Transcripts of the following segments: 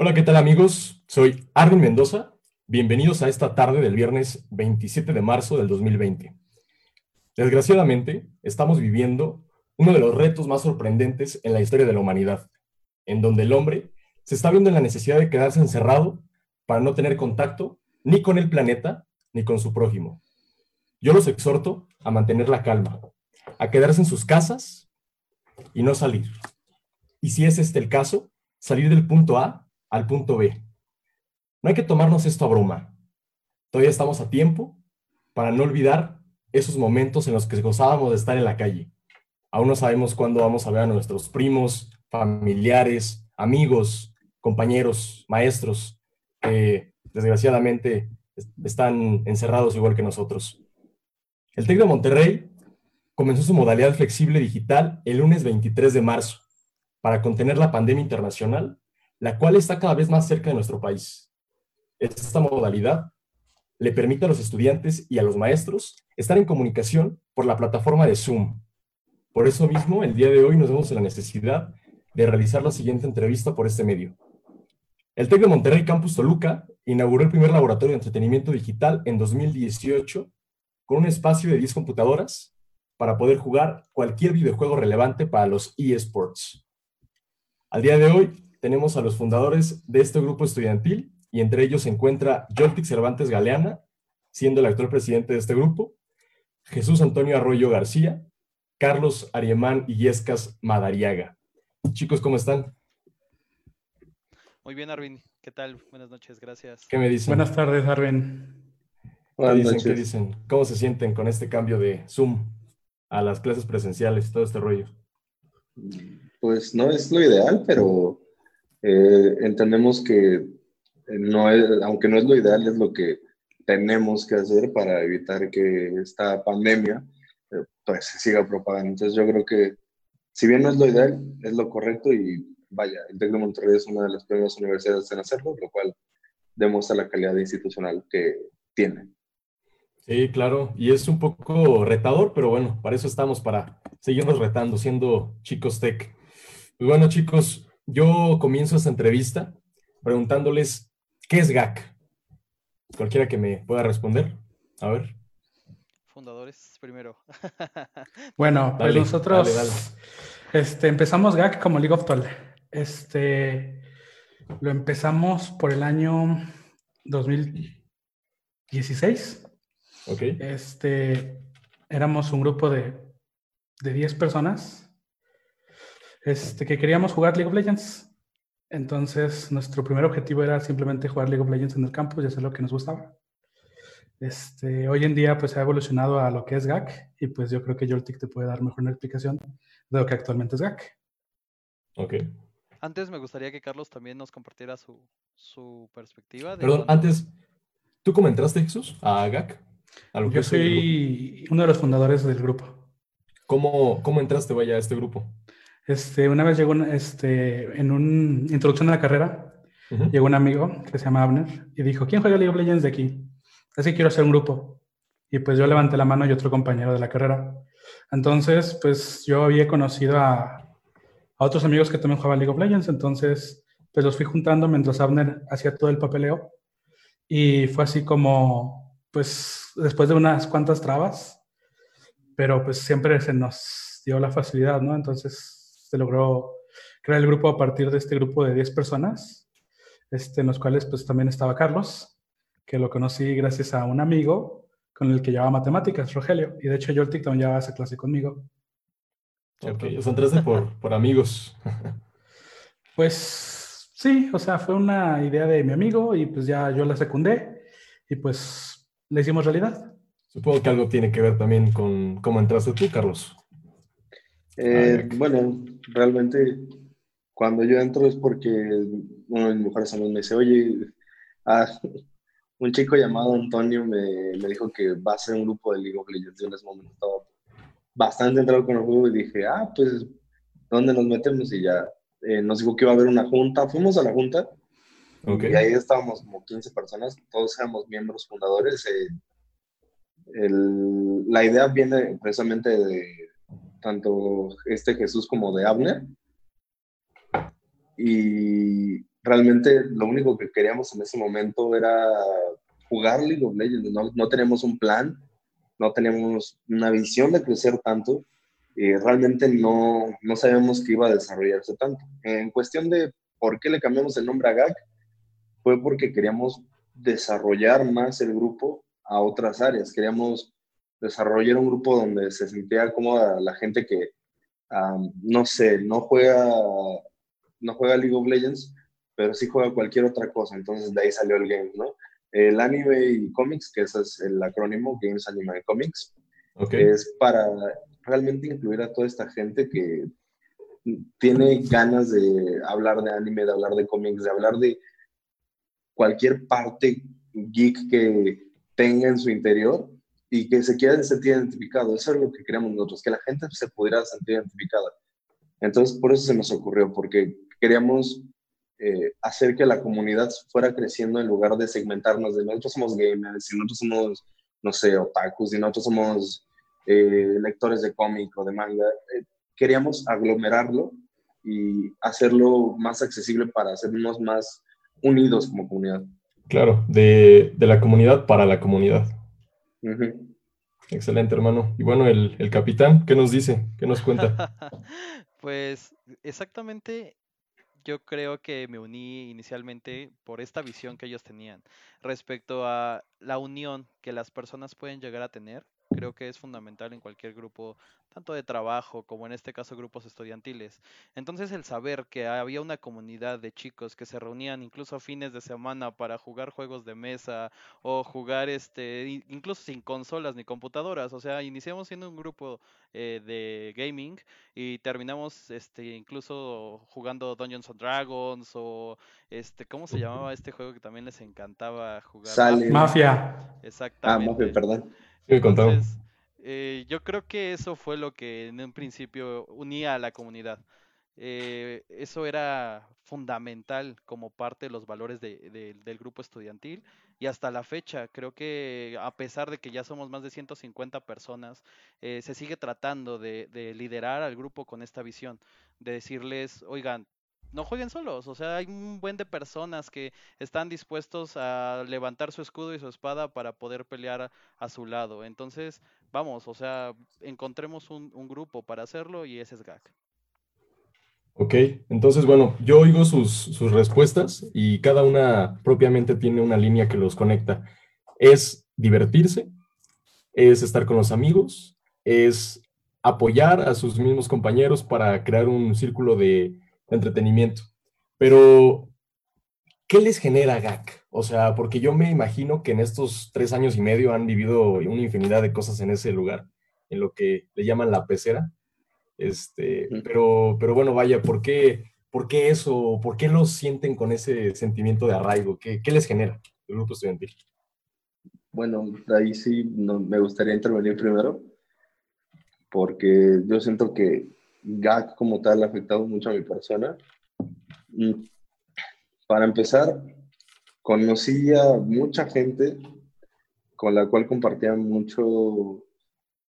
Hola, ¿qué tal amigos? Soy Arvin Mendoza. Bienvenidos a esta tarde del viernes 27 de marzo del 2020. Desgraciadamente, estamos viviendo uno de los retos más sorprendentes en la historia de la humanidad, en donde el hombre se está viendo en la necesidad de quedarse encerrado para no tener contacto ni con el planeta ni con su prójimo. Yo los exhorto a mantener la calma, a quedarse en sus casas y no salir. Y si es este el caso, salir del punto A al punto B. No hay que tomarnos esto a broma. Todavía estamos a tiempo para no olvidar esos momentos en los que gozábamos de estar en la calle. Aún no sabemos cuándo vamos a ver a nuestros primos, familiares, amigos, compañeros, maestros, que desgraciadamente están encerrados igual que nosotros. El TEC de Monterrey comenzó su modalidad flexible digital el lunes 23 de marzo para contener la pandemia internacional la cual está cada vez más cerca de nuestro país. Esta modalidad le permite a los estudiantes y a los maestros estar en comunicación por la plataforma de Zoom. Por eso mismo, el día de hoy nos vemos en la necesidad de realizar la siguiente entrevista por este medio. El TEC de Monterrey Campus Toluca inauguró el primer laboratorio de entretenimiento digital en 2018 con un espacio de 10 computadoras para poder jugar cualquier videojuego relevante para los eSports. Al día de hoy, tenemos a los fundadores de este grupo estudiantil y entre ellos se encuentra Joltic Cervantes Galeana, siendo el actual presidente de este grupo, Jesús Antonio Arroyo García, Carlos Ariemán Illescas Madariaga. Chicos, ¿cómo están? Muy bien, Arvin. ¿Qué tal? Buenas noches, gracias. ¿Qué me dicen? Buenas tardes, Arvin. ¿Qué dicen? ¿Qué dicen? ¿Cómo se sienten con este cambio de Zoom a las clases presenciales, todo este rollo? Pues no es lo ideal, pero eh, entendemos que no es, aunque no es lo ideal, es lo que tenemos que hacer para evitar que esta pandemia eh, pues se siga propagando. Entonces yo creo que si bien no es lo ideal, es lo correcto y vaya, el TEC de Monterrey es una de las primeras universidades en hacerlo, lo cual demuestra la calidad institucional que tiene. Sí, claro, y es un poco retador, pero bueno, para eso estamos, para seguirnos retando, siendo chicos tech. Pues bueno, chicos, yo comienzo esta entrevista preguntándoles, ¿qué es GAC? Cualquiera que me pueda responder. A ver. Fundadores primero. bueno, pues nosotros Este, empezamos GAC como League of Toll. Este, lo empezamos por el año 2016. Ok. Este, éramos un grupo de, de 10 personas este, que queríamos jugar League of Legends. Entonces, nuestro primer objetivo era simplemente jugar League of Legends en el campus y hacer lo que nos gustaba. Este, hoy en día, pues, ha evolucionado a lo que es GAC y pues yo creo que Joltik te puede dar mejor una explicación de lo que actualmente es GAC. Ok. Antes me gustaría que Carlos también nos compartiera su, su perspectiva. Perdón, antes, ¿tú cómo entraste, Jesús, a GAC? yo soy uno de los fundadores del grupo. ¿Cómo, cómo entraste, vaya, a este grupo? Este, una vez llegó, este, en una introducción a la carrera, llegó un amigo que se llama Abner y dijo, ¿quién juega League of Legends de aquí? Así quiero hacer un grupo. Y pues yo levanté la mano y otro compañero de la carrera. Entonces, pues yo había conocido a, a otros amigos que también jugaban League of Legends, entonces pues los fui juntando mientras Abner hacía todo el papeleo. Y fue así como, pues después de unas cuantas trabas, pero pues siempre se nos dio la facilidad, ¿no? Entonces se logró crear el grupo a partir de este grupo de 10 personas, este, en los cuales pues también estaba Carlos, que lo conocí gracias a un amigo con el que llevaba matemáticas, Rogelio, y de hecho Joltik también llevaba esa clase conmigo. Ok, o sea, entraste por, por amigos. pues sí, o sea, fue una idea de mi amigo y pues ya yo la secundé y pues le hicimos realidad. Supongo que algo tiene que ver también con cómo entraste tú, Carlos. Eh, bueno, realmente cuando yo entro es porque uno de mis mejores amigos me dice, oye, ah, un chico llamado Antonio me, me, dijo que va a ser un grupo de League of Legends. En ese momento estaba bastante entrado con el juego y dije, ah, pues, ¿dónde nos metemos? Y ya eh, nos dijo que iba a haber una junta. Fuimos a la junta y ahí estábamos como 15 personas, todos éramos miembros fundadores. Eh, el, la idea viene precisamente de tanto este Jesús como de Abner. Y realmente lo único que queríamos en ese momento era jugar League of Legends. No, no tenemos un plan, no tenemos una visión de crecer tanto. y realmente no, no sabemos que iba a desarrollarse tanto. En cuestión de por qué le cambiamos el nombre a GAC, fue porque queríamos desarrollar más el grupo a otras áreas. Queríamos desarrollar un grupo donde se sentía cómoda la gente que, no sé, no juega, no juega League of Legends, pero sí juega cualquier otra cosa. Entonces de ahí salió el game, ¿no? El anime y cómics, que ese es el acrónimo, Games, Anime y Comics, es para realmente incluir a toda esta gente que tiene ganas de hablar de anime, de hablar de cómics, de hablar de cualquier parte geek que tenga en su interior y que se quiera sentir identificado. Eso es lo que queremos nosotros, que la gente se pudiera sentir identificada. Entonces, por eso se nos ocurrió, porque queríamos eh, hacer que la comunidad fuera creciendo en lugar de segmentarnos de nosotros somos gamers, y nosotros somos, no sé, otakus, y nosotros somos eh, lectores de cómic o de manga. Eh, queríamos aglomerarlo y hacerlo más accesible para hacernos más unidos como comunidad. Claro, de, de la comunidad para la comunidad. Excelente, hermano. Y bueno, el, el, capitán, ¿qué nos dice? ¿Qué nos cuenta? pues exactamente yo creo que me uní inicialmente por esta visión que ellos tenían respecto a la unión que las personas pueden llegar a tener creo que es fundamental en cualquier grupo, tanto de trabajo como en este caso grupos estudiantiles. Entonces el saber que había una comunidad de chicos que se reunían incluso a fines de semana para jugar juegos de mesa o jugar este incluso sin consolas ni computadoras, o sea, iniciamos siendo un grupo eh, de gaming y terminamos este incluso jugando Dungeons and Dragons o este cómo se llamaba este juego que también les encantaba jugar Mafia. Exactamente. Ah, Mafia, perdón. Entonces, eh, yo creo que eso fue lo que en un principio unía a la comunidad. Eh, eso era fundamental como parte de los valores del grupo estudiantil y hasta la fecha creo que a pesar de que ya somos más de 150 personas, eh, se sigue tratando de, de liderar al grupo con esta visión, de decirles, oigan, no jueguen solos, o sea, hay un buen de personas que están dispuestos a levantar su escudo y su espada para poder pelear a, su lado. Entonces, vamos, o sea, encontremos un, grupo para hacerlo y ese es GAC. Ok, entonces, bueno, yo oigo sus, sus respuestas y cada una propiamente tiene una línea que los conecta. Es divertirse, es estar con los amigos, es apoyar a sus mismos compañeros para crear un círculo de entretenimiento. Pero, ¿qué les genera GAC? O sea, porque yo me imagino que en estos tres años y medio han vivido una infinidad de cosas en ese lugar, en lo que le llaman la pecera. Este, pero, pero bueno, vaya, ¿por qué, ¿por qué eso? ¿Por qué lo sienten con ese sentimiento de arraigo? ¿Qué, qué les genera el grupo estudiantil? Bueno, ahí sí me gustaría intervenir primero, porque yo siento que GAC como tal ha afectado mucho a mi persona. Para empezar, conocí a mucha gente con la cual compartía mucho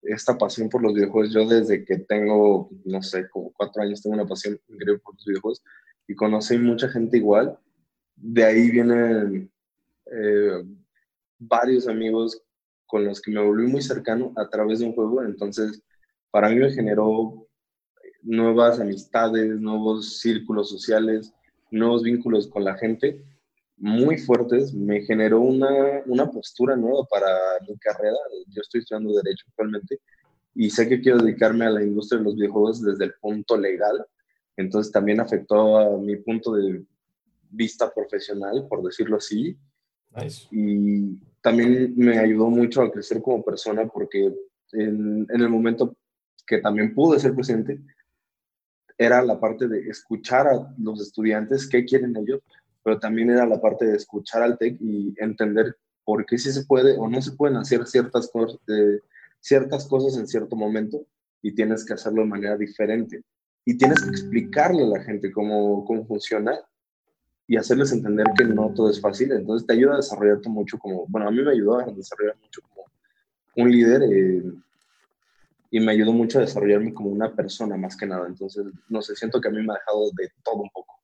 esta pasión por los videojuegos. Yo desde que tengo, no sé, como cuatro años tengo una pasión increíble por los videojuegos y conocí mucha gente igual. De ahí vienen eh, varios amigos con los que me volví muy cercano a través de un juego. Entonces, para mí me generó nuevas amistades, nuevos círculos sociales, nuevos vínculos con la gente muy fuertes, me generó una, una postura nueva para mi carrera. Yo estoy estudiando Derecho actualmente y sé que quiero dedicarme a la industria de los videojuegos desde el punto legal. Entonces también afectó a mi punto de vista profesional, por decirlo así. Y también me ayudó mucho a crecer como persona porque en, en el momento que también pude ser presidente, era la parte de escuchar a los estudiantes qué quieren ellos, pero también era la parte de escuchar al TEC y entender por qué sí se puede o no se pueden hacer ciertas, cosas, ciertas cosas en cierto momento y tienes que hacerlo de manera diferente. Y tienes que explicarle a la gente cómo, cómo funciona y hacerles entender que no todo es fácil. Entonces te ayuda a desarrollarte mucho como, bueno, a mí me ayudó a desarrollar mucho como un líder. Y me ayudó mucho a desarrollarme como una persona más que nada. Entonces, no sé, siento que a mí me ha dejado de todo un poco.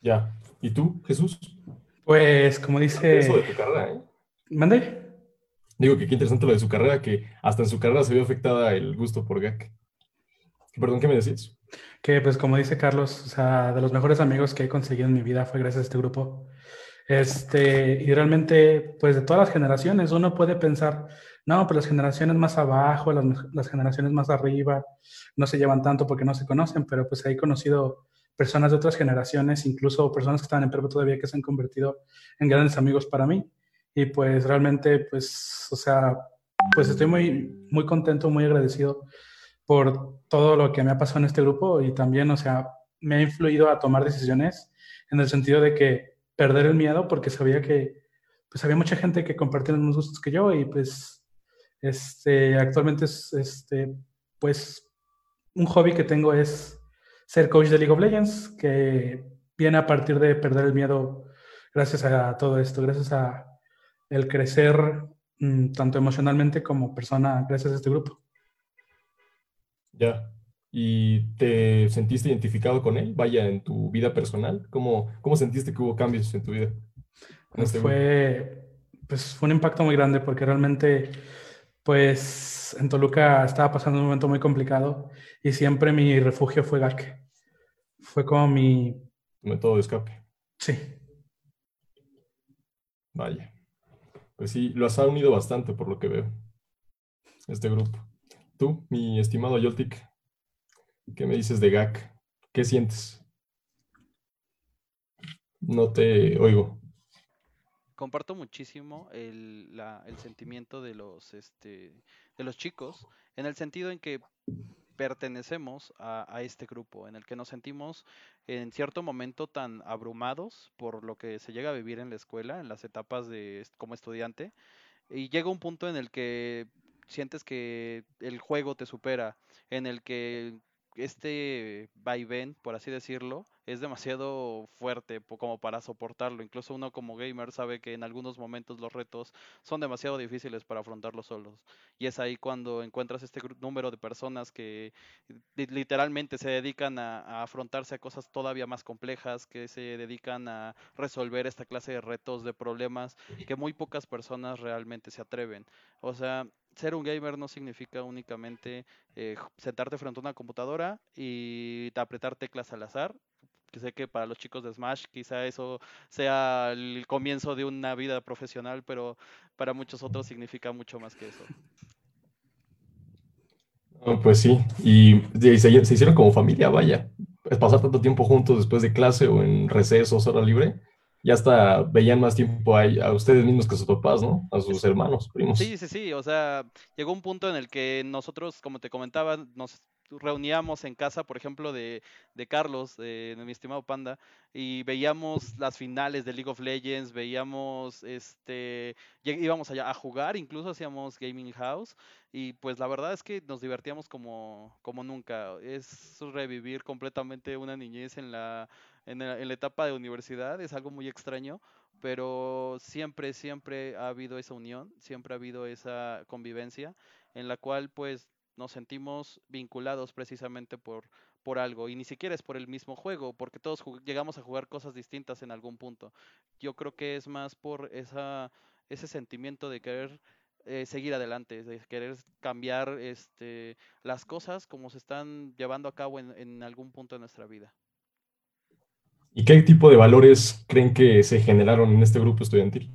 Ya. ¿Y tú, Jesús? Pues, como dice... Eso de tu carrera, ¿eh? ¿Mande? Digo que qué interesante lo de su carrera, que hasta en su carrera se vio afectada el gusto por GAC. Perdón, ¿qué me decías? Que pues como dice Carlos, o sea, de los mejores amigos que he conseguido en mi vida fue gracias a este grupo. Este, y realmente, pues de todas las generaciones, uno puede pensar, no, pero las generaciones más abajo, las, las generaciones más arriba, no se llevan tanto porque no se conocen, pero pues he conocido personas de otras generaciones, incluso personas que estaban en prepa todavía que se han convertido en grandes amigos para mí. Y pues realmente, pues, o sea, pues estoy muy, muy contento, muy agradecido por todo lo que me ha pasado en este grupo y también, o sea, me ha influido a tomar decisiones en el sentido de que perder el miedo porque sabía que pues había mucha gente que compartía los mismos gustos que yo y pues este actualmente es este pues un hobby que tengo es ser coach de League of Legends, que viene a partir de perder el miedo gracias a todo esto, gracias a el crecer mm, tanto emocionalmente como persona gracias a este grupo. Ya. ¿Y te sentiste identificado con él? Vaya, en tu vida personal. ¿Cómo, cómo sentiste que hubo cambios en tu vida? Este fue, pues, fue un impacto muy grande porque realmente, pues, en Toluca estaba pasando un momento muy complicado y siempre mi refugio fue GAC. Fue como mi... Método de escape. Sí. Vaya. Pues sí, lo has unido bastante por lo que veo. Este grupo. Tú, mi estimado Yoltik, ¿qué me dices de GAC? ¿Qué sientes? No te oigo. Comparto muchísimo el, sentimiento de los, este, de los chicos, en el sentido en que pertenecemos a, este grupo, en el que nos sentimos en cierto momento tan abrumados por lo que se llega a vivir en la escuela, en las etapas de como estudiante, y llega un punto en el que sientes que el juego te supera, en el que este vaivén, por así decirlo, es demasiado fuerte como para soportarlo. Incluso uno como gamer sabe que en algunos momentos los retos son demasiado difíciles para afrontarlos solos. Y es ahí cuando encuentras este número de personas que literalmente se dedican a, afrontarse a cosas todavía más complejas, que se dedican a resolver esta clase de retos, de problemas, que muy pocas personas realmente se atreven. O sea, ser un gamer no significa únicamente eh, sentarte frente a una computadora y apretar teclas al azar. Que sé que para los chicos de Smash quizá eso sea el comienzo de una vida profesional, pero para muchos otros significa mucho más que eso. pues sí, y se, hicieron como familia, vaya. Pasar tanto tiempo juntos después de clase o en recesos, hora libre, ya hasta veían más tiempo a, a, ustedes mismos que a sus papás, ¿no? A sus hermanos, primos. Sí, sí, sí, o sea, llegó un punto en el que nosotros, como te comentaba, nos reuníamos en casa, por ejemplo, de, de Carlos, de, mi estimado Panda, y veíamos las finales de League of Legends, veíamos, este, íbamos allá a jugar, incluso hacíamos Gaming House, y pues la verdad es que nos divertíamos como, como nunca. Es revivir completamente una niñez en la en la, etapa de universidad, es algo muy extraño, pero siempre, siempre ha habido esa unión, siempre ha habido esa convivencia en la cual pues nos sentimos vinculados precisamente por, por algo y ni siquiera es por el mismo juego, porque todos llegamos a jugar cosas distintas en algún punto. Yo creo que es más por esa, ese sentimiento de querer eh, seguir adelante, de querer cambiar este, las cosas como se están llevando a cabo en, en algún punto de nuestra vida. ¿Y qué tipo de valores creen que se generaron en este grupo estudiantil?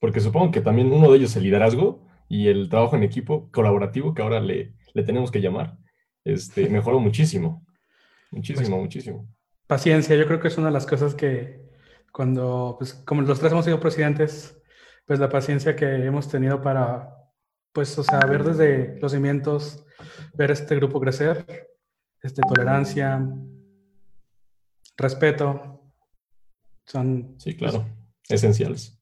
Porque supongo que también uno de ellos el liderazgo y el trabajo en equipo colaborativo, que ahora le, le tenemos que llamar, este, mejoró muchísimo. Muchísimo, pues, muchísimo. Paciencia, yo creo que es una de las cosas que cuando, pues como los tres hemos sido presidentes, pues la paciencia que hemos tenido para, pues, o sea, ver desde los cimientos, ver este grupo crecer, este, tolerancia, respeto, son... Sí, claro, esenciales.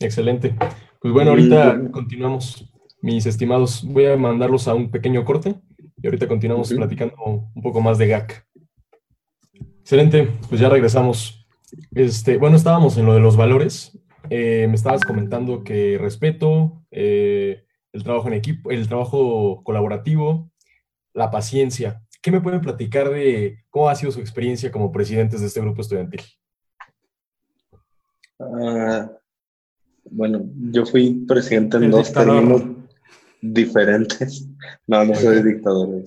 Excelente. Pues bueno, ahorita continuamos, mis estimados. Voy a mandarlos a un pequeño corte y ahorita continuamos platicando un poco más de GAC. Excelente, pues ya regresamos. Este, bueno, estábamos en lo de los valores. Eh, me estabas comentando que respeto, eh, el trabajo en equipo, el trabajo colaborativo, la paciencia. ¿Qué me pueden platicar de cómo ha sido su experiencia como presidentes de este grupo estudiantil? Ah, bueno, yo fui presidente en dos términos diferentes. No, no soy dictador.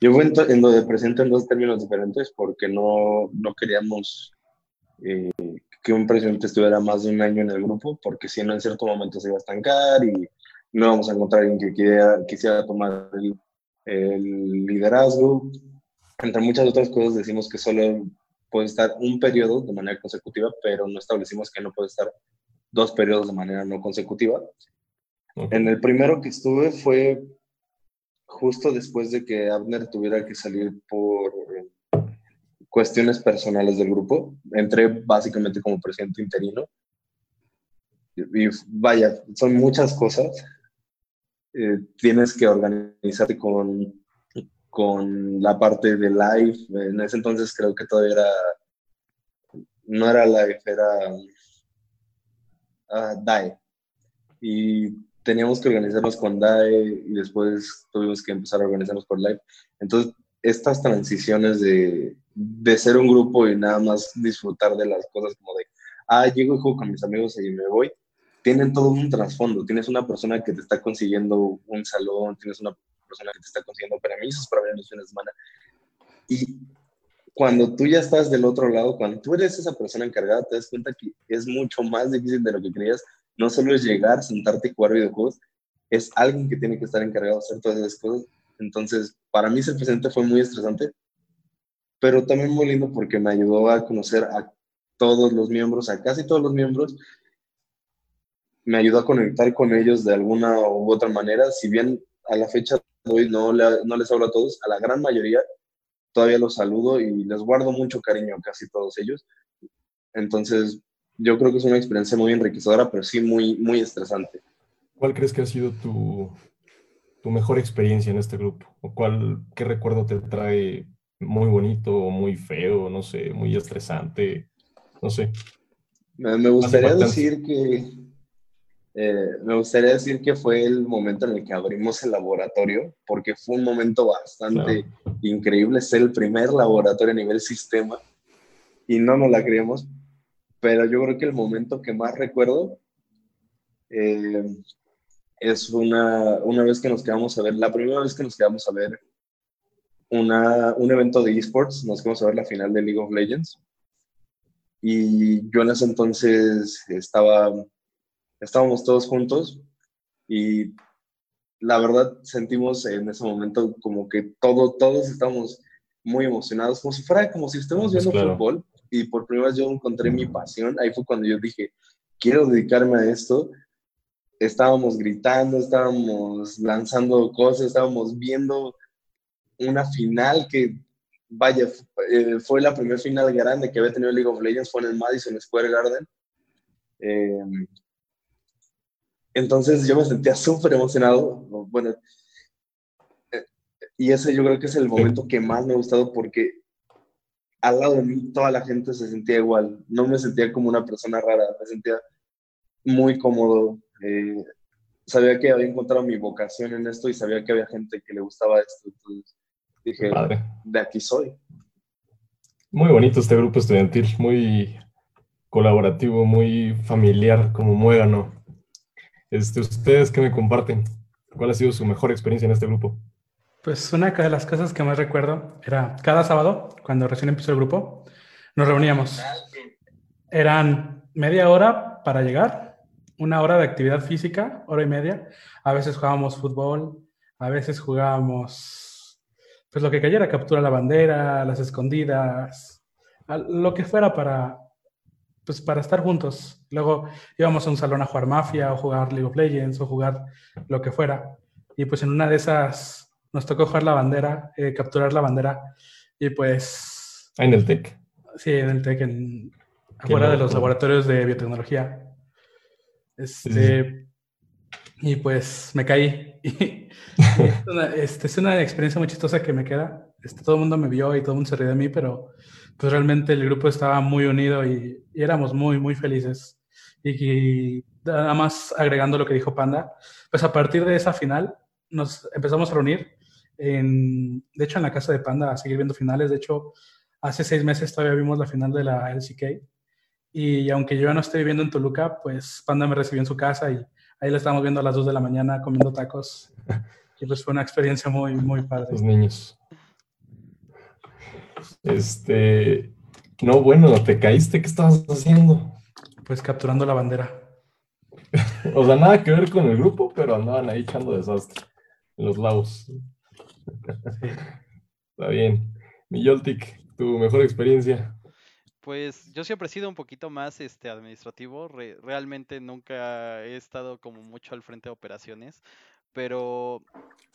Yo fui en, lo de presidente en dos términos diferentes porque no, no queríamos eh, que un presidente estuviera más de un año en el grupo, porque si no, en cierto momento se iba a estancar y no vamos a encontrar alguien que quisiera, quisiera tomar el, el liderazgo. Entre muchas otras cosas, decimos que solo puede estar un periodo de manera consecutiva, pero no establecimos que no puede estar dos periodos de manera no consecutiva. En el primero que estuve fue justo después de que Abner tuviera que salir por cuestiones personales del grupo. Entré básicamente como presidente interino. Y, vaya, son muchas cosas. Eh, tienes que organizarte con, con la parte de live. En ese entonces creo que todavía era, no era live, era uh, DAE. Y teníamos que organizarnos con DAE y después tuvimos que empezar a organizarnos por live. Entonces, estas transiciones de, de ser un grupo y nada más disfrutar de las cosas como de, ah, llego y juego con mis amigos y me voy, tienen todo un trasfondo. Tienes una persona que te está consiguiendo un salón, tienes una persona que te está consiguiendo permisos para venir los fines de semana. Y cuando tú ya estás del otro lado, cuando tú eres esa persona encargada, te das cuenta que es mucho más difícil de lo que creías. No solo es llegar, sentarte y jugar videojuegos, es alguien que tiene que estar encargado de hacer todas esas cosas. Entonces, para mí ser presidente fue muy estresante, pero también muy lindo porque me ayudó a conocer a todos los miembros, a casi todos los miembros. Me ayudó a conectar con ellos de alguna u otra manera. Si bien a la fecha de hoy no, no les hablo a todos, a la gran mayoría todavía los saludo y les guardo mucho cariño a casi todos ellos. Entonces, yo creo que es una experiencia muy enriquecedora, pero sí muy, muy estresante. ¿Cuál crees que ha sido tu, tu mejor experiencia en este grupo? ¿O cuál, qué recuerdo te trae muy bonito o muy feo, no sé, muy estresante? No sé. Me, gustaría decir que eh, me gustaría decir que fue el momento en el que abrimos el laboratorio, porque fue un momento bastante increíble, ser el primer laboratorio a nivel sistema, y no nos la creemos, pero yo creo que el momento que más recuerdo eh, es una, una vez que nos quedamos a ver, la primera vez que nos quedamos a ver una, un evento de esports, nos quedamos a ver la final de League of Legends. Y yo en ese entonces estaba, estábamos todos juntos y la verdad sentimos en ese momento como que todo, todos estamos muy emocionados, como si fuera, como si estemos viendo fútbol. Y por primera vez yo encontré mi pasión. Ahí fue cuando yo dije, quiero dedicarme a esto estábamos gritando, estábamos lanzando cosas, estábamos viendo una final que, vaya, eh, fue la primera final grande que había tenido League of Legends, fue en el Madison Square Garden. Em, entonces yo me sentía súper emocionado. Bueno, eh, y ese yo creo que es el momento que más me ha gustado porque al lado de mí toda la gente se sentía igual. No me sentía como una persona rara, me sentía muy cómodo, eh, sabía que había encontrado mi vocación en esto y sabía que había gente que le gustaba esto. Entonces dije, de aquí soy. Muy bonito este grupo estudiantil, muy colaborativo, muy familiar, como muégano. Este, ¿Ustedes qué me comparten? ¿Cuál ha sido su mejor experiencia en este grupo? Pues una de las cosas que más recuerdo era cada sábado, cuando recién empezó el grupo, nos reuníamos. Eran media hora para llegar una hora de actividad física, hora y media. A veces jugábamos fútbol, a veces jugábamos, pues lo que cayera, captura la bandera, las escondidas, lo que fuera para, pues para estar juntos. Luego íbamos a un salón a jugar Mafia o jugar League of Legends o jugar lo que fuera. Y pues en una de esas nos tocó jugar la bandera, eh, capturar la bandera y pues... ¿En el TEC? Sí, en el TEC, en, afuera de los laboratorios de biotecnología. Este, y pues me caí. es, una, este, es una experiencia muy chistosa que me queda. Este, todo el mundo me vio y todo el mundo se ríe de mí, pero pues realmente el grupo estaba muy unido y, éramos muy, muy felices. Y, nada más agregando lo que dijo Panda, pues a partir de esa final nos empezamos a reunir en, de hecho, en la casa de Panda a seguir viendo finales. De hecho, hace seis meses todavía vimos la final de la LCK. Y aunque yo ya no estoy viviendo en Toluca, pues Panda me recibió en su casa y ahí la estábamos viendo a las 2 de la mañana comiendo tacos. Y pues fue una experiencia muy, muy padre. Los niños. Este, no, bueno, te caíste, ¿qué estabas haciendo? Pues capturando la bandera. o sea, nada que ver con el grupo, pero andaban ahí echando desastre en los lagos. Está bien. Yoltik, tu mejor experiencia. Pues yo siempre he sido un poquito más este administrativo, realmente nunca he estado como mucho al frente de operaciones, pero...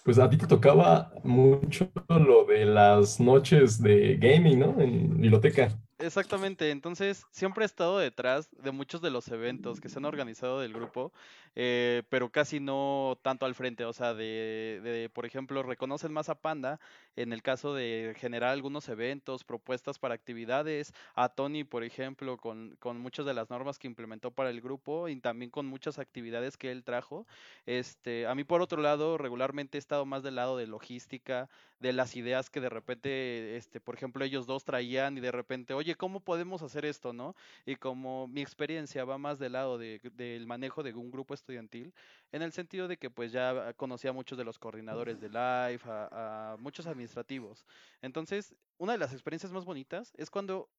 Pues a ti te tocaba mucho lo de las noches de gaming, ¿no? En biblioteca. Exactamente, entonces siempre he estado detrás de muchos de los eventos que se han organizado del grupo, eh, pero casi no tanto al frente, o sea, de, de, por ejemplo, reconocen más a Panda en el caso de generar algunos eventos, propuestas para actividades, a Tony, por ejemplo, con, con muchas de las normas que implementó para el grupo y también con muchas actividades que él trajo. Este, a mí, por otro lado, regularmente he estado más del lado de logística, de las ideas que de repente, este, por ejemplo, ellos dos traían y de repente, oye, ¿cómo podemos hacer esto, no? Y como mi experiencia va más del lado de, del manejo de un grupo estudiantil, en el sentido de que pues ya conocía a muchos de los coordinadores de Life, a, a muchos administrativos. Entonces, una de las experiencias más bonitas es cuando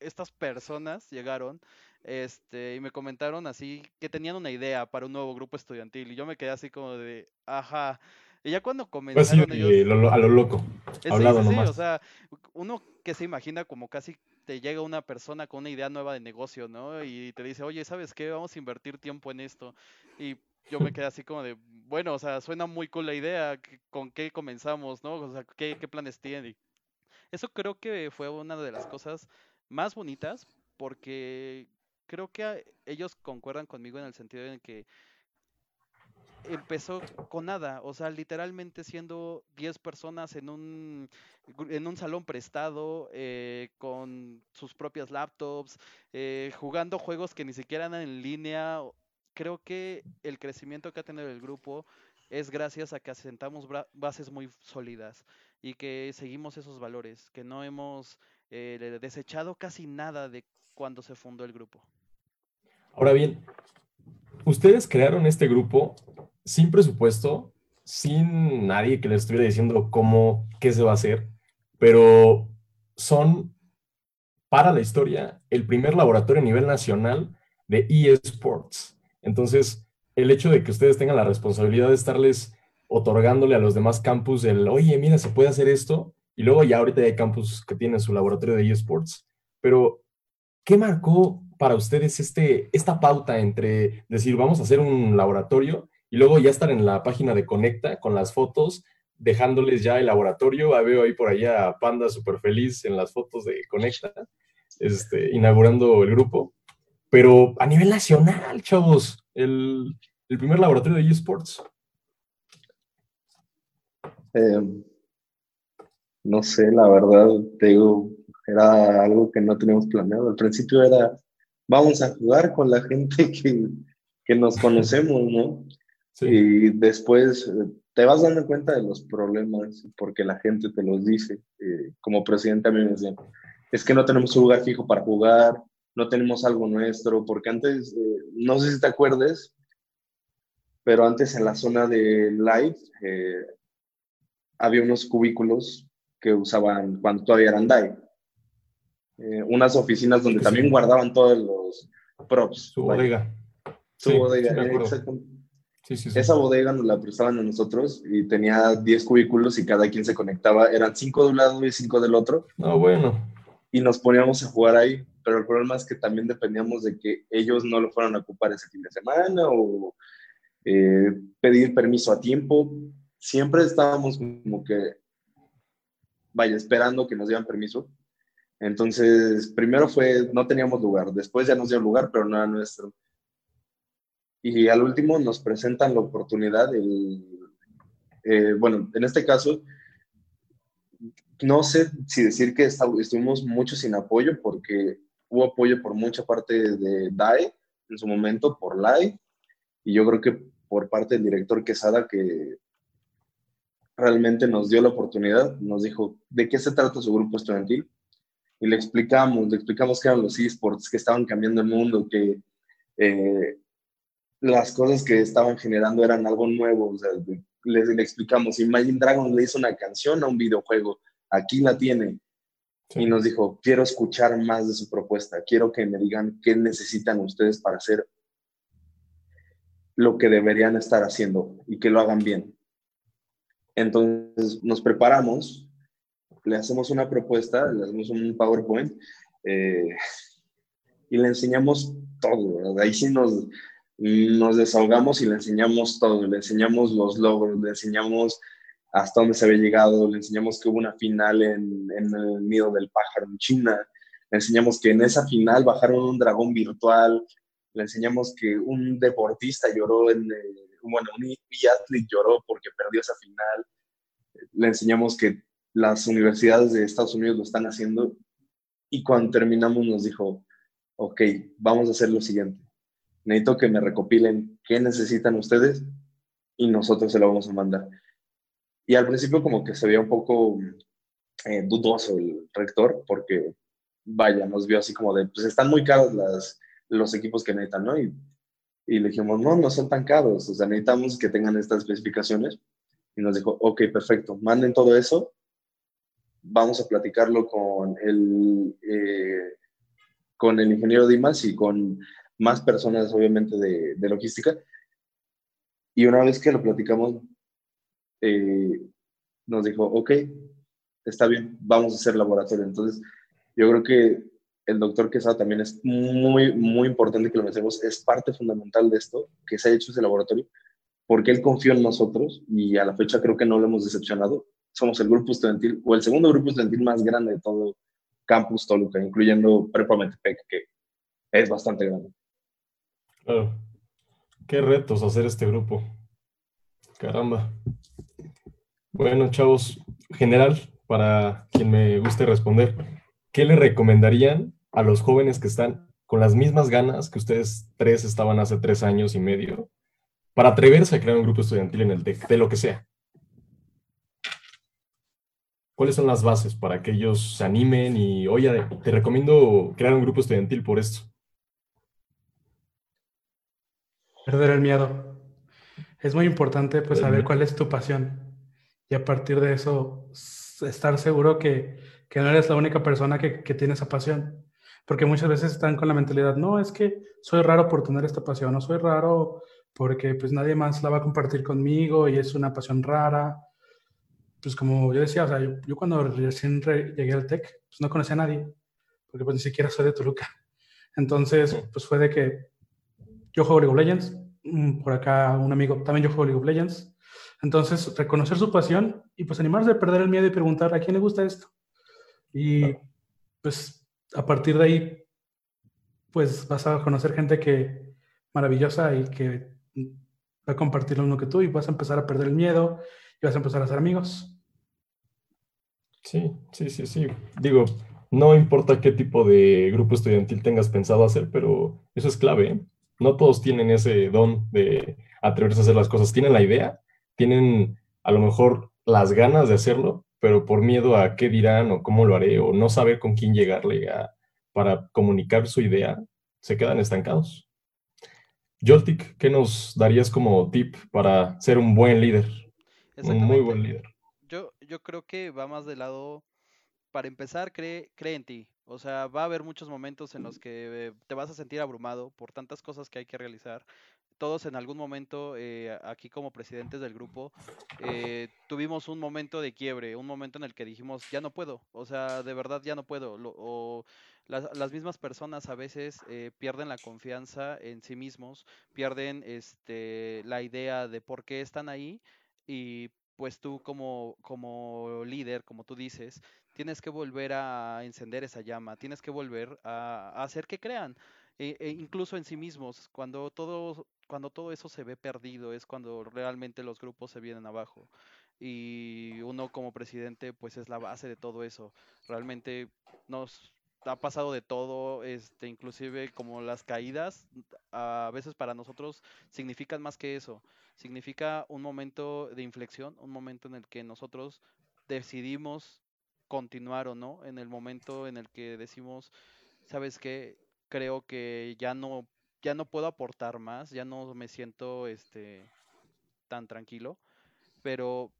estas personas llegaron este, y me comentaron así que tenían una idea para un nuevo grupo estudiantil y yo me quedé así como de, ajá, y ya cuando pues comenzaron ellos... a lo loco, hablado nomás. o sea, uno que se imagina como casi te llega una persona con una idea nueva de negocio, ¿no? Y te dice, oye, ¿sabes qué? Vamos a invertir tiempo en esto. Y yo me quedé así como de, bueno, o sea, suena muy cool la idea, ¿con qué comenzamos, no? O sea, ¿qué, qué planes tiene? Eso creo que fue una de las cosas más bonitas porque creo que ellos concuerdan conmigo en el sentido en que empezó con nada, o sea, literalmente siendo 10 personas en un, en un salón prestado, eh, con sus propias laptops, eh, jugando juegos que ni siquiera eran en línea. Creo que el crecimiento que ha tenido el grupo es gracias a que asentamos bases muy sólidas y que seguimos esos valores, que no hemos eh, desechado casi nada de cuando se fundó el grupo. Ahora bien, ustedes crearon este grupo sin presupuesto, sin nadie que les estuviera diciendo cómo, qué se va a hacer, pero son para la historia el primer laboratorio a nivel nacional de eSports. Entonces, el hecho de que ustedes tengan la responsabilidad de estarles otorgándole a los demás campus el, oye, mira, se puede hacer esto, y luego ya ahorita hay campus que tienen su laboratorio de eSports, pero ¿qué marcó para ustedes este, esta pauta entre decir, vamos a hacer un laboratorio y luego ya estar en la página de Conecta con las fotos, dejándoles ya el laboratorio. Ah, veo ahí por allá a Panda súper feliz en las fotos de Conecta, este, inaugurando el grupo. Pero a nivel nacional, chavos, el, primer laboratorio de eSports. Eh, no sé, la verdad, te digo, era algo que no teníamos planeado. Al principio era, vamos a jugar con la gente que, que nos conocemos, ¿no? Y después eh, te vas dando cuenta de los problemas porque la gente te los dice. Eh, como presidente a mí me decían, es que no tenemos un lugar fijo para jugar, no tenemos algo nuestro, porque antes, eh, no sé si te acuerdes, pero antes en la zona de live había unos cubículos que usaban cuando todavía eran DAI. unas oficinas donde también guardaban todos los props. Su bodega. Su bodega, Esa bodega nos la prestaban a nosotros y tenía 10 cubículos y cada quien se conectaba. Eran 5 de un lado y 5 del otro. Ah, bueno. Y nos poníamos a jugar ahí. Pero el problema es que también dependíamos de que ellos no lo fueran a ocupar ese fin de semana o eh, pedir permiso a tiempo. Siempre estábamos como que, vaya, esperando que nos dieran permiso. Entonces, primero fue, no teníamos lugar. Después ya nos dio lugar, pero no era nuestro y al último nos presentan la oportunidad, eh, bueno, en este caso, no sé si decir que estuvimos mucho sin apoyo porque hubo apoyo por mucha parte de DAE en su momento, por LAI, y yo creo que por parte del director Quesada que realmente nos dio la oportunidad, nos dijo, ¿de qué se trata su grupo estudiantil? Y le explicamos, le explicamos qué eran los esports, que estaban cambiando el mundo, que eh, las cosas que estaban generando eran algo nuevo. O sea, le, le, explicamos, Imagine Dragons le hizo una canción a un videojuego, aquí la tiene. Y nos dijo, quiero escuchar más de su propuesta, quiero que me digan qué necesitan ustedes para hacer lo que deberían estar haciendo y que lo hagan bien. Entonces nos preparamos, le hacemos una propuesta, le hacemos un PowerPoint eh, y le enseñamos todo. Ahí sí nos, nos desahogamos y le enseñamos todo. Le enseñamos los logros, le enseñamos hasta dónde se había llegado, le enseñamos que hubo una final en, el nido del pájaro en China, le enseñamos que en esa final bajaron un dragón virtual, le enseñamos que un deportista lloró en, eh, bueno, un atleta lloró porque perdió esa final, le enseñamos que las universidades de Estados Unidos lo están haciendo y cuando terminamos nos dijo, ok, vamos a hacer lo siguiente, necesito que me recopilen qué necesitan ustedes y nosotros se lo vamos a mandar. Y al principio como que se veía un poco eh, dudoso el rector porque, vaya, nos vio así como de, pues están muy caros las los equipos que necesitan, ¿no? Y, y le dijimos, no, no son tan caros, o sea, necesitamos que tengan estas especificaciones. Y nos dijo, ok, perfecto, manden todo eso, vamos a platicarlo con el, eh, con el ingeniero Dimas y con más personas, obviamente, de, de logística. Y una vez que lo platicamos, eh, nos dijo, ok, está bien, vamos a hacer laboratorio. Entonces, yo creo que el doctor Quesada también es muy, muy importante que lo mencionemos, es parte fundamental de esto, que se ha hecho ese laboratorio, porque él confió en nosotros y a la fecha creo que no lo hemos decepcionado. Somos el grupo estudiantil, o el segundo grupo estudiantil más grande de todo Campus Toluca, incluyendo Prepa Metepec, que es bastante grande. Claro. Qué retos hacer este grupo. Caramba. Bueno, chavos, general, para quien me guste responder, ¿qué le recomendarían a los jóvenes que están con las mismas ganas que ustedes tres estaban hace tres años y medio para atreverse a crear un grupo estudiantil en el TEC, de lo que sea? ¿Cuáles son las bases para que ellos se animen y, oye, te recomiendo crear un grupo estudiantil por esto? Perder el miedo. Es muy importante pues saber cuál es tu pasión y a partir de eso estar seguro que, que no eres la única persona que, que tiene esa pasión porque muchas veces están con la mentalidad, no, es que soy raro por tener esta pasión, no soy raro porque pues nadie más la va a compartir conmigo y es una pasión rara. Pues como yo decía, o sea, yo, cuando recién llegué al TEC, pues no conocía a nadie, porque pues ni siquiera soy de Toluca. Entonces, pues fue de que yo juego League of Legends, mm, por acá un amigo, también yo juego League of Legends. Entonces, reconocer su pasión y pues animarse a perder el miedo y preguntar a quién le gusta esto. Y pues a partir de ahí, pues vas a conocer gente que maravillosa y que va a compartir lo mismo que tú y vas a empezar a perder el miedo y vas a empezar a ser amigos. Sí, sí, sí, sí. Digo, no importa qué tipo de grupo estudiantil tengas pensado hacer, pero eso es clave. ¿eh? No todos tienen ese don de atreverse a hacer las cosas. Tienen la idea, tienen a lo mejor las ganas de hacerlo, pero por miedo a qué dirán o cómo lo haré o no saber con quién llegarle a, para comunicar su idea, se quedan estancados. Joltik, ¿qué nos darías como tip para ser un buen líder? Un muy buen líder. Yo, yo creo que va más del lado, para empezar, cree, cree en ti. O sea, va a haber muchos momentos en los que te vas a sentir abrumado por tantas cosas que hay que realizar, todos en algún momento, eh, aquí como presidentes del grupo, eh, tuvimos un momento de quiebre, un momento en el que dijimos, ya no puedo, o sea, de verdad ya no puedo. o las, mismas personas a veces eh, pierden la confianza en sí mismos, pierden este, la idea de por qué están ahí y pues tú como, como líder, como tú dices, tienes que volver a encender esa llama, tienes que volver a, hacer que crean. E, e incluso en sí mismos, cuando todo cuando todo eso se ve perdido es cuando realmente los grupos se vienen abajo. Y uno como presidente pues es la base de todo eso. Realmente nos, ha pasado de todo, este, inclusive como las caídas, a veces para nosotros significan más que eso, significa un momento de inflexión, un momento en el que nosotros decidimos continuar o no, en el momento en el que decimos, sabes qué, creo que ya no, ya no puedo aportar más, ya no me siento este tan tranquilo, pero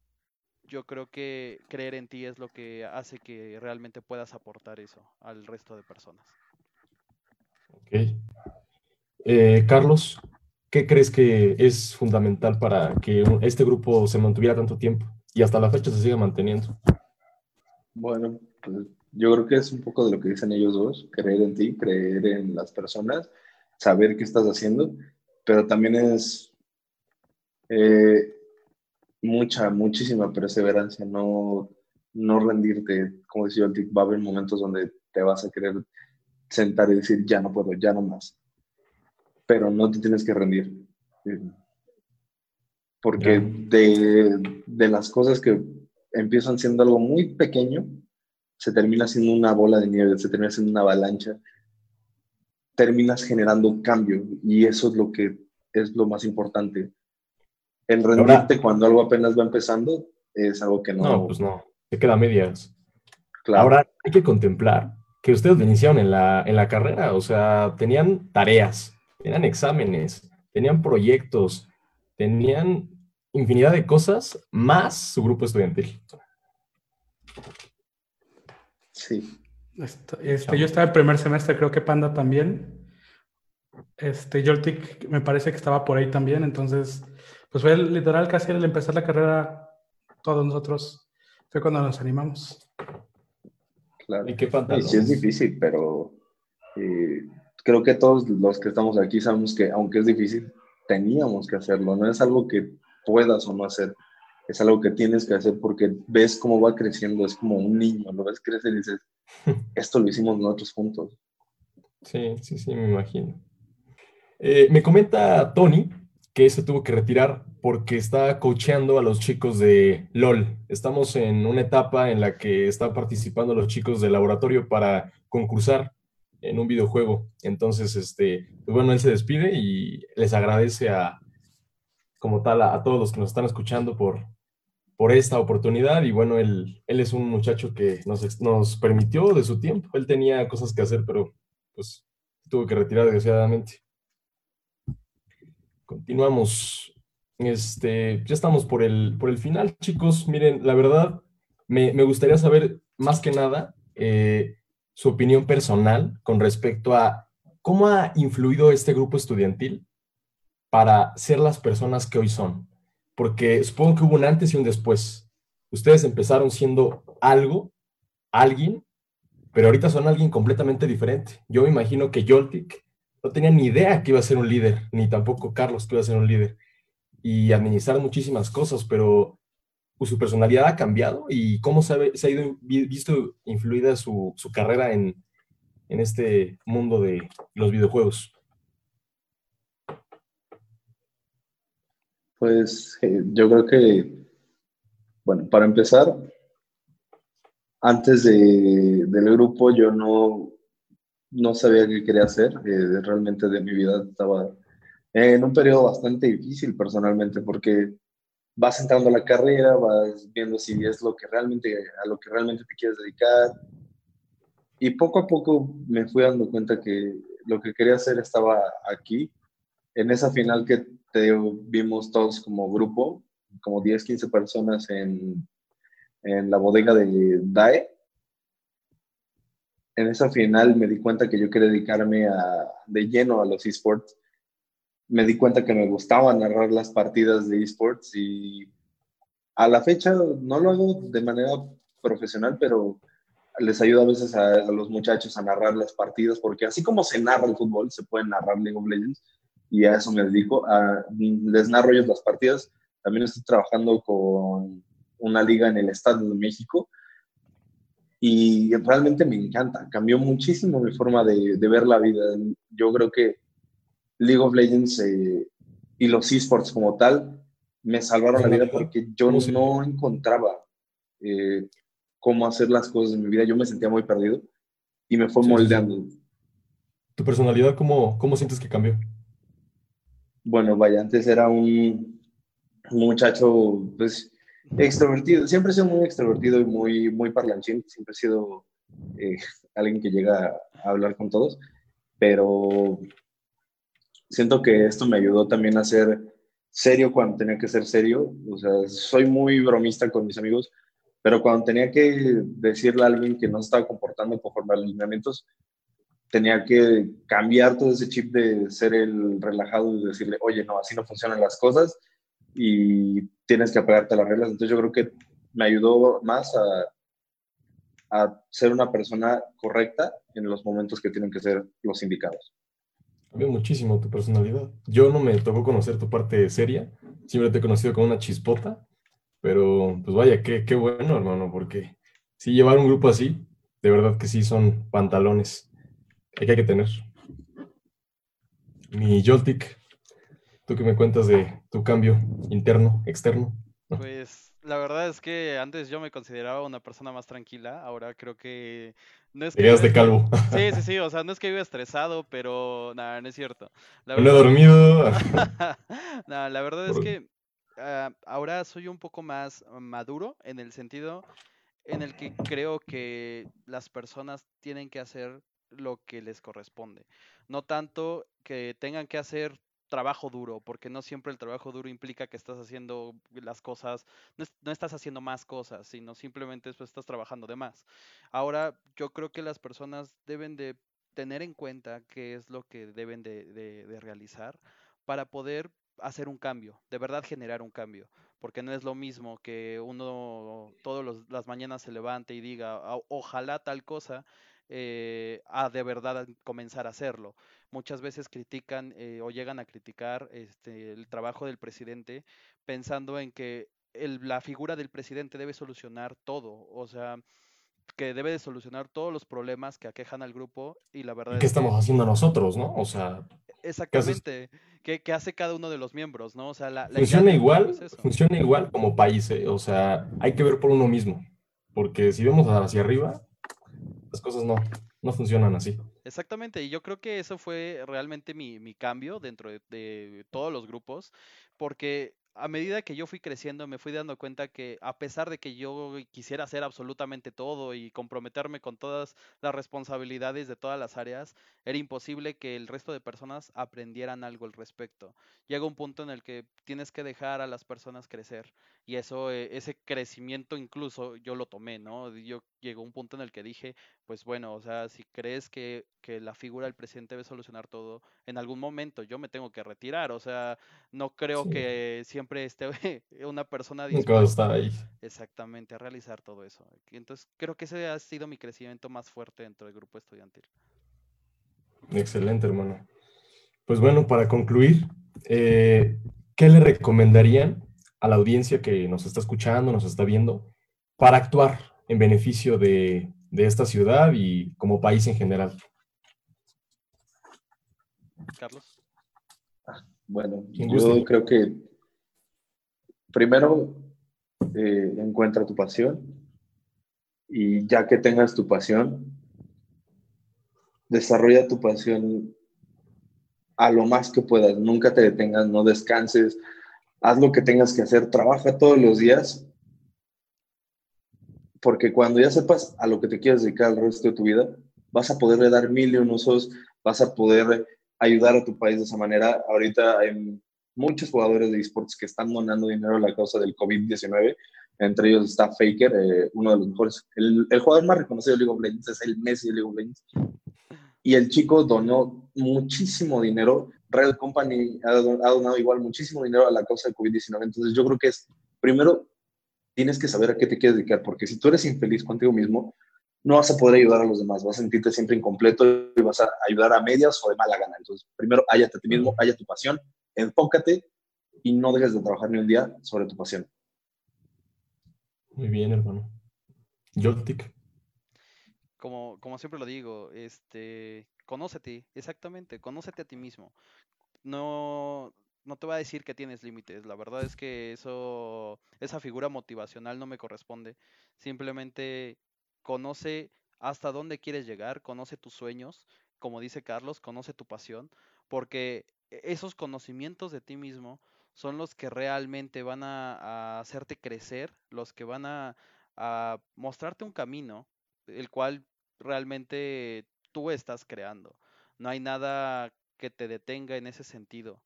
yo creo que creer en ti es lo que hace que realmente puedas aportar eso al resto de personas. Ok. Eh, Carlos, ¿qué crees que es fundamental para que este grupo se mantuviera tanto tiempo y hasta la fecha se siga manteniendo? Bueno, pues yo creo que es un poco de lo que dicen ellos dos, creer en ti, creer en las personas, saber qué estás haciendo, pero también es eh, mucha, muchísima perseverancia, no, no rendirte, como decía el va a haber momentos donde te vas a querer sentar y decir, ya no puedo, ya no más, pero no te tienes que rendir. Porque de, de las cosas que empiezan siendo algo muy pequeño, se termina siendo una bola de nieve, se termina siendo una avalancha, terminas generando cambio y eso es lo que es lo más importante. El rendirte cuando algo apenas va empezando es algo que no... No, pues no, te queda medias. Claro. Ahora hay que contemplar que ustedes iniciaron en la, en la carrera, o sea, tenían tareas, tenían exámenes, tenían proyectos, tenían infinidad de cosas, más su grupo estudiantil. Sí. Este, yo estaba el primer semestre, creo que Panda también. Este, Joltik me parece que estaba por ahí también, entonces, pues fue literal casi al empezar la carrera, todos nosotros, fue cuando nos animamos. Claro. ¿Y qué sí, es difícil, pero eh, creo que todos los que estamos aquí sabemos que aunque es difícil, teníamos que hacerlo, no es algo que puedas o no hacer, es algo que tienes que hacer porque ves cómo va creciendo, es como un niño, lo ves crecer y dices, esto lo hicimos nosotros juntos. Sí, sí, sí, me imagino. Eh, me comenta Tony que se tuvo que retirar porque está coacheando a los chicos de LOL. Estamos en una etapa en la que están participando los chicos del laboratorio para concursar en un videojuego. Entonces, este, pues bueno, él se despide y les agradece a, como tal a, todos los que nos están escuchando por, por esta oportunidad. Y bueno, él, él es un muchacho que nos, nos permitió de su tiempo. Él tenía cosas que hacer, pero pues tuvo que retirar desgraciadamente. Continuamos. Este, ya estamos por el, por el final, chicos. Miren, la verdad, me, gustaría saber más que nada eh, su opinión personal con respecto a cómo ha influido este grupo estudiantil para ser las personas que hoy son? Porque supongo que hubo un antes y un después. Ustedes empezaron siendo algo, alguien, pero ahorita son alguien completamente diferente. Yo me imagino que Joltik no tenía ni idea que iba a ser un líder, ni tampoco Carlos que iba a ser un líder. Y administrar muchísimas cosas, pero pues, su personalidad ha cambiado y cómo se ha, ido, visto influida su, carrera en este mundo de los videojuegos. Pues eh, yo creo que, bueno, para empezar, antes de, del grupo yo no, no sabía qué quería hacer. Eh, realmente de mi vida estaba en un periodo bastante difícil personalmente porque vas entrando a la carrera, vas viendo si es lo que realmente, a lo que realmente te quieres dedicar. Y poco a poco me fui dando cuenta que lo que quería hacer estaba aquí, en esa final que vimos todos como grupo, como 10, 15 personas en, en la bodega de DAE. En esa final me di cuenta que yo quería dedicarme a, de lleno a los esports. Me di cuenta que me gustaba narrar las partidas de esports y a la fecha no lo hago de manera profesional, pero les ayuda a veces a, a, los muchachos a narrar las partidas, porque así como se narra el fútbol, se puede narrar League of Legends, y a eso me dedico. A, les narro yo las partidas. También estoy trabajando con una liga en el Estado de México y realmente me encanta. Cambió muchísimo mi forma de, de ver la vida. Yo creo que League of Legends eh, y los esports como tal me salvaron la vida porque yo no encontraba eh, cómo hacer las cosas en mi vida. Yo me sentía muy perdido y me fue moldeando. ¿Tu personalidad cómo, cómo sientes que cambió? Bueno, vaya, antes era un muchacho, pues, extrovertido. Siempre he sido muy extrovertido y muy, muy parlanchín. Siempre he sido eh, alguien que llega a hablar con todos. Pero siento que esto me ayudó también a ser serio cuando tenía que ser serio. O sea, soy muy bromista con mis amigos, pero cuando tenía que decirle a alguien que no estaba comportando conforme a los lineamientos, tenía que cambiar todo ese chip de ser el relajado y decirle, oye, no, así no funcionan las cosas y tienes que apegarte a las reglas. Entonces yo creo que me ayudó más a, a ser una persona correcta en los momentos que tienen que ser los indicados. Cambió muchísimo tu personalidad. Yo no me tocó conocer tu parte seria, siempre te he conocido con una chispota, pero pues vaya, qué, qué bueno, hermano, porque si llevar un grupo así, de verdad que sí son pantalones que hay que tener. Mi Joltik, ¿tú qué me cuentas de tu cambio interno, externo? Pues la verdad es que antes yo me consideraba una persona más tranquila, ahora creo que no es que de calvo. Sí, sí, sí, o sea, no es que viva estresado, pero nada, no es cierto. no he dormido. no, la verdad es que ah, ahora soy un poco más maduro en el sentido en el que creo que las personas tienen que hacer lo que les corresponde. No tanto que tengan que hacer trabajo duro, porque no siempre el trabajo duro implica que estás haciendo las cosas, no, estás haciendo más cosas, sino simplemente pues, estás trabajando de más. Ahora, yo creo que las personas deben de tener en cuenta qué es lo que deben de, de realizar para poder hacer un cambio, de verdad generar un cambio, porque no es lo mismo que uno todas las mañanas se levante y diga, ojalá tal cosa, eh, a de verdad comenzar a hacerlo. Muchas veces critican eh, o llegan a criticar este, el trabajo del presidente pensando en que la figura del presidente debe solucionar todo, o sea, que debe de solucionar todos los problemas que aquejan al grupo y la verdad... ¿Qué estamos haciendo nosotros, no? O sea... Exactamente. ¿Qué, hace cada uno de los miembros, no? O sea, la, funciona igual, funciona igual como país, ¿eh? o sea, hay que ver por uno mismo, porque si vemos hacia arriba, las cosas no, no funcionan así. Exactamente, y yo creo que eso fue realmente mi, mi cambio dentro de, todos los grupos, porque a medida que yo fui creciendo me fui dando cuenta que a pesar de que yo quisiera hacer absolutamente todo y comprometerme con todas las responsabilidades de todas las áreas, era imposible que el resto de personas aprendieran algo al respecto. Llega un punto en el que tienes que dejar a las personas crecer y eso, eh, ese crecimiento incluso yo lo tomé, ¿no? Yo llegó un punto en el que dije, pues bueno, o sea, si crees que, que la figura del presidente debe solucionar todo, en algún momento yo me tengo que retirar, o sea, no creo que siempre esté una persona dispuesta ahí. exactamente a realizar todo eso. Entonces, creo que ese ha sido mi crecimiento más fuerte dentro del grupo estudiantil. Excelente, hermano. Pues bueno, para concluir, eh, ¿qué le recomendarían a la audiencia que nos está escuchando, nos está viendo, para actuar en beneficio de, esta ciudad y como país en general? Carlos. Bueno, yo creo que primero eh, encuentra tu pasión y ya que tengas tu pasión, desarrolla tu pasión a lo más que puedas. Nunca te detengas, no descanses, haz lo que tengas que hacer, trabaja todos los días, porque cuando ya sepas a lo que te quieres dedicar el resto de tu vida, vas a poderle dar mil y un usos, vas a poder ayudar a tu país de esa manera. Ahorita hay muchos jugadores de esports que están donando dinero a la causa del COVID-19, entre ellos está Faker, eh, uno de los mejores, el, el, jugador más reconocido de League of Legends es el Messi de League of Legends. Y el chico donó muchísimo dinero Red Company ha, donado igual muchísimo dinero a la causa del COVID-19. Entonces yo creo que es, primero, tienes que saber a qué te quieres dedicar, porque si tú eres infeliz contigo mismo, no vas a poder ayudar a los demás, vas a sentirte siempre incompleto y vas a ayudar a medias o de mala gana. Entonces, primero, hállate a ti mismo, haya tu pasión, enfócate y no dejes de trabajar ni un día sobre tu pasión. Muy bien, hermano. Joltik. Como, como siempre lo digo, este, conócete, exactamente, conócete a ti mismo. No, no te voy a decir que tienes límites, la verdad es que eso, esa figura motivacional no me corresponde. Simplemente conoce hasta dónde quieres llegar, conoce tus sueños, como dice Carlos, conoce tu pasión, porque e-, esos conocimientos de ti mismo son los que realmente van a, hacerte crecer, los que van a, mostrarte un camino, el cual realmente tú estás creando. No hay nada que te detenga en ese sentido.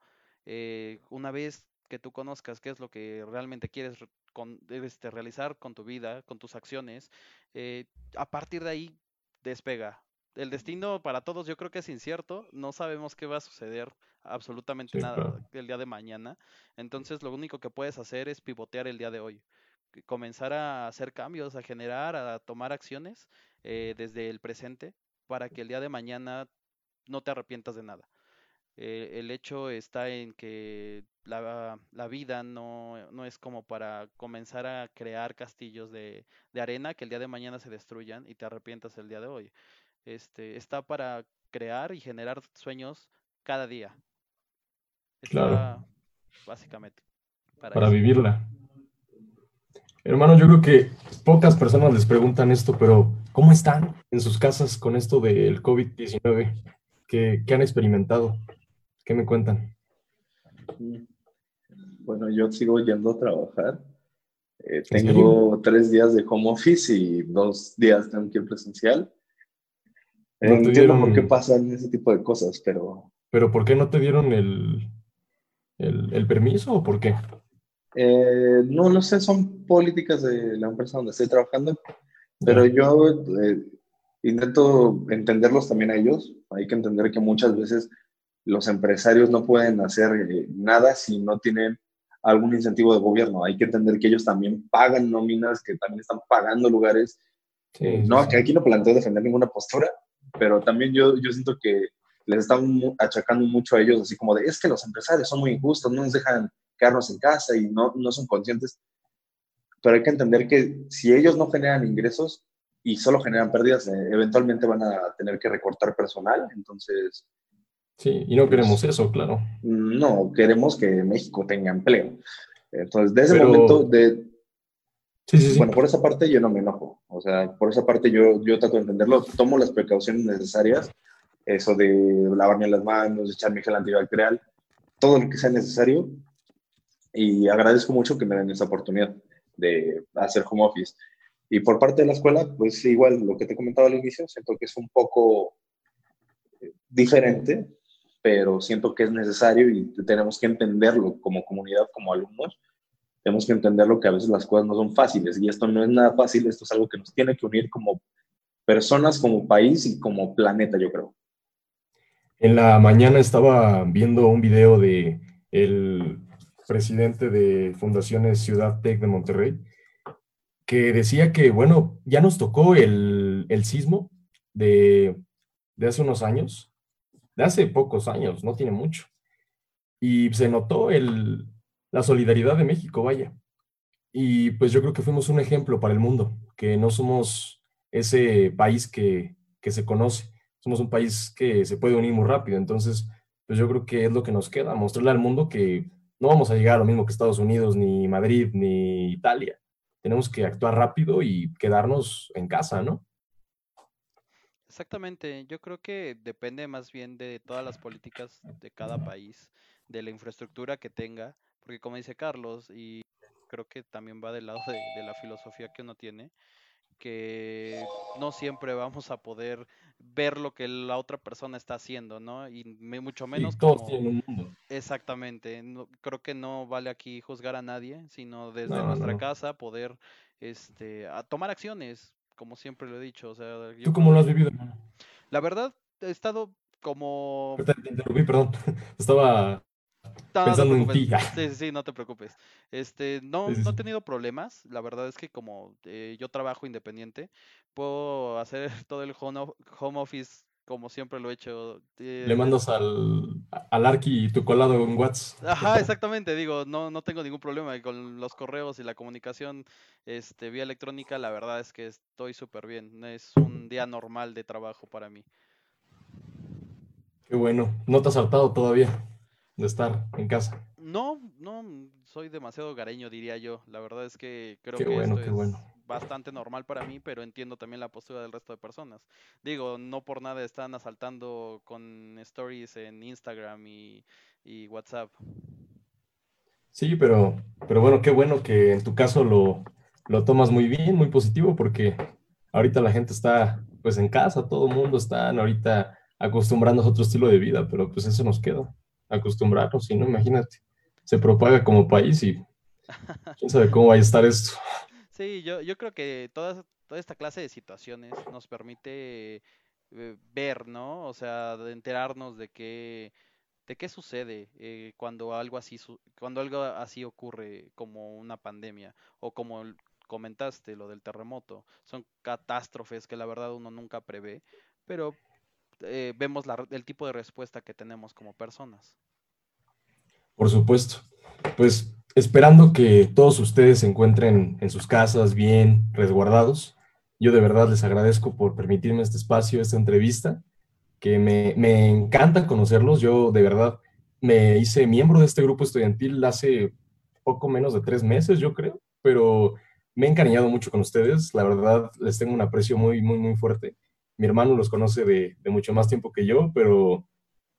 Eh, una vez que tú conozcas qué es lo que realmente quieres este, realizar con tu vida, con tus acciones, eh, a partir de ahí despega. El destino para todos yo creo que es incierto, no sabemos qué va a suceder absolutamente nada el día de mañana, entonces lo único que puedes hacer es pivotear el día de hoy, comenzar a hacer cambios, a generar, a tomar acciones eh, desde el presente para que el día de mañana no te arrepientas de nada. Eh, el hecho está en que la, vida no, es como para comenzar a crear castillos de, arena que el día de mañana se destruyan y te arrepientas el día de hoy. Este, está para crear y generar sueños cada día. claro. Básicamente. Para, vivirla. Hermano, yo creo que pocas personas les preguntan esto, pero ¿cómo están en sus casas con esto del COVID-19 que, que han experimentado? ¿Qué me cuentan? Bueno, yo sigo yendo a trabajar. Eh, tengo tres días de home office y dos días tengo que ir presencial. No entiendo por qué pasan ese tipo de cosas, pero... ¿Pero por qué no te dieron el, el, permiso o por qué? Eh, no, no sé, son políticas de la empresa donde estoy trabajando, pero yo eh, intento entenderlos también a ellos. Hay que entender que muchas veces los empresarios no pueden hacer eh, nada si no tienen algún incentivo de gobierno. Hay que entender que ellos también pagan nóminas, que también están pagando lugares. no, que aquí no planteo defender ninguna postura, pero también yo, yo siento que les están achacando mucho a ellos, así como de, es que los empresarios son muy injustos, no nos dejan quedarnos en casa y no, no son conscientes. Pero hay que entender que si ellos no generan ingresos y solo generan pérdidas, eh, eventualmente van a tener que recortar personal. Entonces, Sí, y no queremos eso, claro. No, queremos que México tenga empleo. Entonces, desde ese momento de... Sí, sí, sí. Bueno, por esa parte yo no me enojo. O sea, por esa parte yo, yo trato de entenderlo. Tomo las precauciones necesarias. Eso de lavarme las manos, echarme gel antibacterial, todo lo que sea necesario. Y agradezco mucho que me den esa oportunidad de hacer home office. Y por parte de la escuela, pues igual lo que te comentaba al inicio, siento que es un poco eh, diferente pero siento que es necesario y tenemos que entenderlo como comunidad, como alumnos. Tenemos que entenderlo que a veces las cosas no son fáciles y esto no es nada fácil, esto es algo que nos tiene que unir como personas, como país y como planeta, yo creo. En la mañana estaba viendo un video de el presidente de Fundaciones Ciudad Tech de Monterrey, que decía que, bueno, ya nos tocó el, el sismo de, de hace unos años, hace pocos años, no tiene mucho. Y se notó la solidaridad de México, vaya. Y pues yo creo que fuimos un ejemplo para el mundo, que no somos ese país que, que se conoce, somos un país que se puede unir muy rápido. Entonces, pues yo creo que es lo que nos queda, mostrarle al mundo que no vamos a llegar a lo mismo que Estados Unidos, ni Madrid, ni Italia. Tenemos que actuar rápido y quedarnos en casa, ¿no? Exactamente, yo creo que depende más bien de todas las políticas de cada país, de la infraestructura que tenga, porque como dice Carlos, y creo que también va del lado de, la filosofía que uno tiene, que no siempre vamos a poder ver lo que la otra persona está haciendo, ¿no? Y mucho menos todos tienen un mundo. Exactamente, creo que no vale aquí juzgar a nadie, sino desde nuestra casa poder este, a tomar acciones, como siempre lo he dicho. O sea, ¿Tú cómo lo has vivido, La verdad, he estado como. Te interrumpí, perdón. Estaba pensando en ti. Sí, sí, sí, no te preocupes. Este, no, no he tenido problemas. La verdad es que como eh, yo trabajo independiente, puedo hacer todo el home office como siempre lo he hecho. Eh, Le mandas al, al Arqui tu colado en WhatsApp. Ajá, exactamente, digo, no, no tengo ningún problema con los correos y la comunicación este, vía electrónica, la verdad es que estoy súper bien, es un día normal de trabajo para mí. Qué bueno, ¿no te has saltado todavía de estar en casa? No, no, soy demasiado gareño, diría yo, la verdad es que creo que esto es bastante normal para mí, pero entiendo también la postura del resto de personas. Digo, no por nada están asaltando con stories en Instagram y, y WhatsApp. Sí, pero, pero bueno, qué bueno que en tu caso lo, lo tomas muy bien, muy positivo, porque ahorita la gente está pues en casa, todo el mundo está ahorita acostumbrando a otro estilo de vida, pero pues eso nos queda, acostumbrarnos, si no, imagínate, se propaga como país y quién sabe cómo va a estar esto. Sí, yo, creo que toda, toda esta clase de situaciones nos permite eh, ver, ¿no? O sea, de enterarnos de qué, de qué sucede eh, cuando algo así cuando algo así ocurre como una pandemia o como comentaste lo del terremoto. Son catástrofes que la verdad uno nunca prevé pero eh, vemos el tipo de respuesta que tenemos como personas. Por supuesto. Pues esperando que todos ustedes se encuentren en sus casas bien resguardados yo de verdad les agradezco por permitirme este espacio esta entrevista que me, me encanta conocerlos. Yo de verdad me hice miembro de este grupo estudiantil hace poco menos de tres meses, yo creo, pero me he encariñado mucho con ustedes. La verdad, les tengo un aprecio muy, muy, muy fuerte. Mi hermano los conoce de, de mucho más tiempo que yo, pero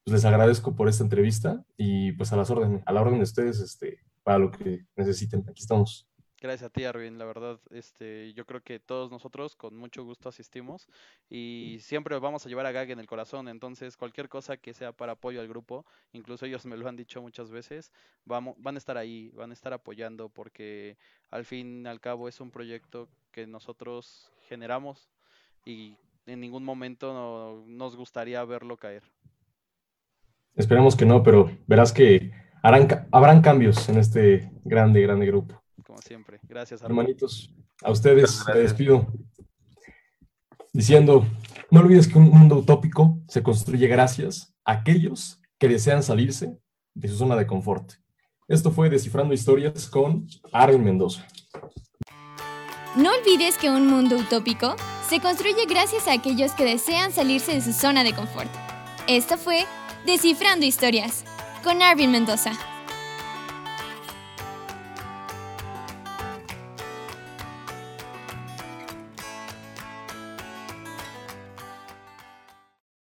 pues, les agradezco por esta entrevista y pues a las órdenes, a la orden de ustedes, este, para lo que necesiten. Aquí estamos. Gracias a ti, Arvin. La verdad, este, yo creo que todos nosotros con mucho gusto asistimos y siempre vamos a llevar a Gag en el corazón. Entonces, cualquier cosa que sea para apoyo al grupo, incluso ellos me lo han dicho muchas veces, vamos, van a estar ahí, van a estar apoyando porque al fin y al cabo es un proyecto que nosotros generamos y en ningún momento nos gustaría verlo caer. Esperemos que no, pero verás que harán, habrán cambios en este grande, grande grupo como siempre. Gracias, hermanitos. A ustedes les despido diciendo, no olvides que un mundo utópico se construye gracias a aquellos que desean salirse de su zona de confort. Esto fue Descifrando Historias con Arvin Mendoza. No olvides que un mundo utópico se construye gracias a aquellos que desean salirse de su zona de confort. Esto fue Descifrando Historias con Arvin Mendoza.